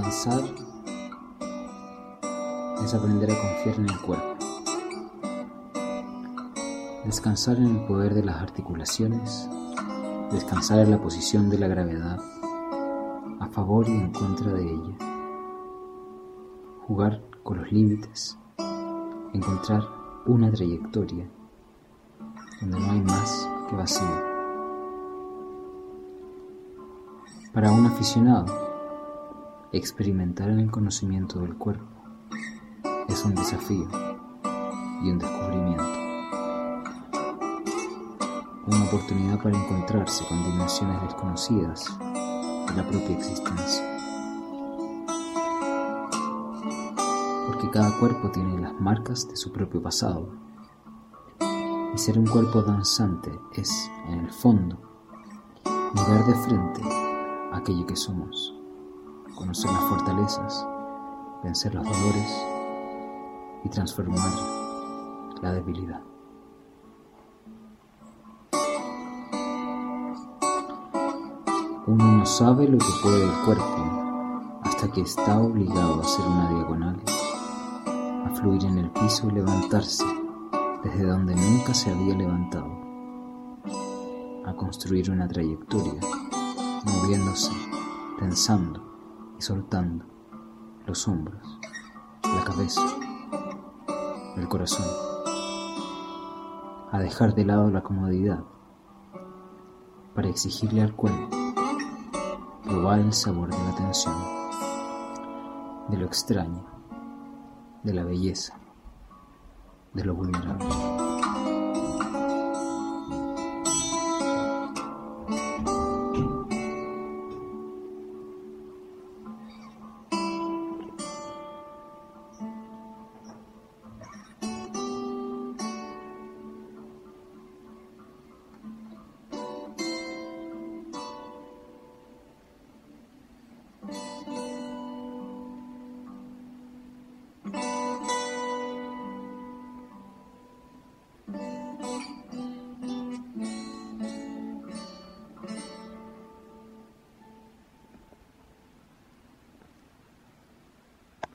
Danzar es aprender a confiar en el cuerpo. Descansar en el poder de las articulaciones, descansar en la posición de la gravedad, a favor y en contra de ella. Jugar con los límites, encontrar una trayectoria donde no hay más que vacío. Para un aficionado, Experimentar en el conocimiento del cuerpo es un desafío y un descubrimiento. Una oportunidad para encontrarse con dimensiones desconocidas de la propia existencia. Porque cada cuerpo tiene las marcas de su propio pasado. Y ser un cuerpo danzante es, en el fondo, mirar de frente aquello que somos conocer las fortalezas, vencer los dolores y transformar la debilidad. Uno no sabe lo que puede el cuerpo hasta que está obligado a hacer una diagonal, a fluir en el piso y levantarse desde donde nunca se había levantado, a construir una trayectoria, moviéndose, pensando, soltando los hombros, la cabeza, el corazón, a dejar de lado la comodidad para exigirle al cuerpo probar el sabor de la tensión, de lo extraño, de la belleza, de lo vulnerable.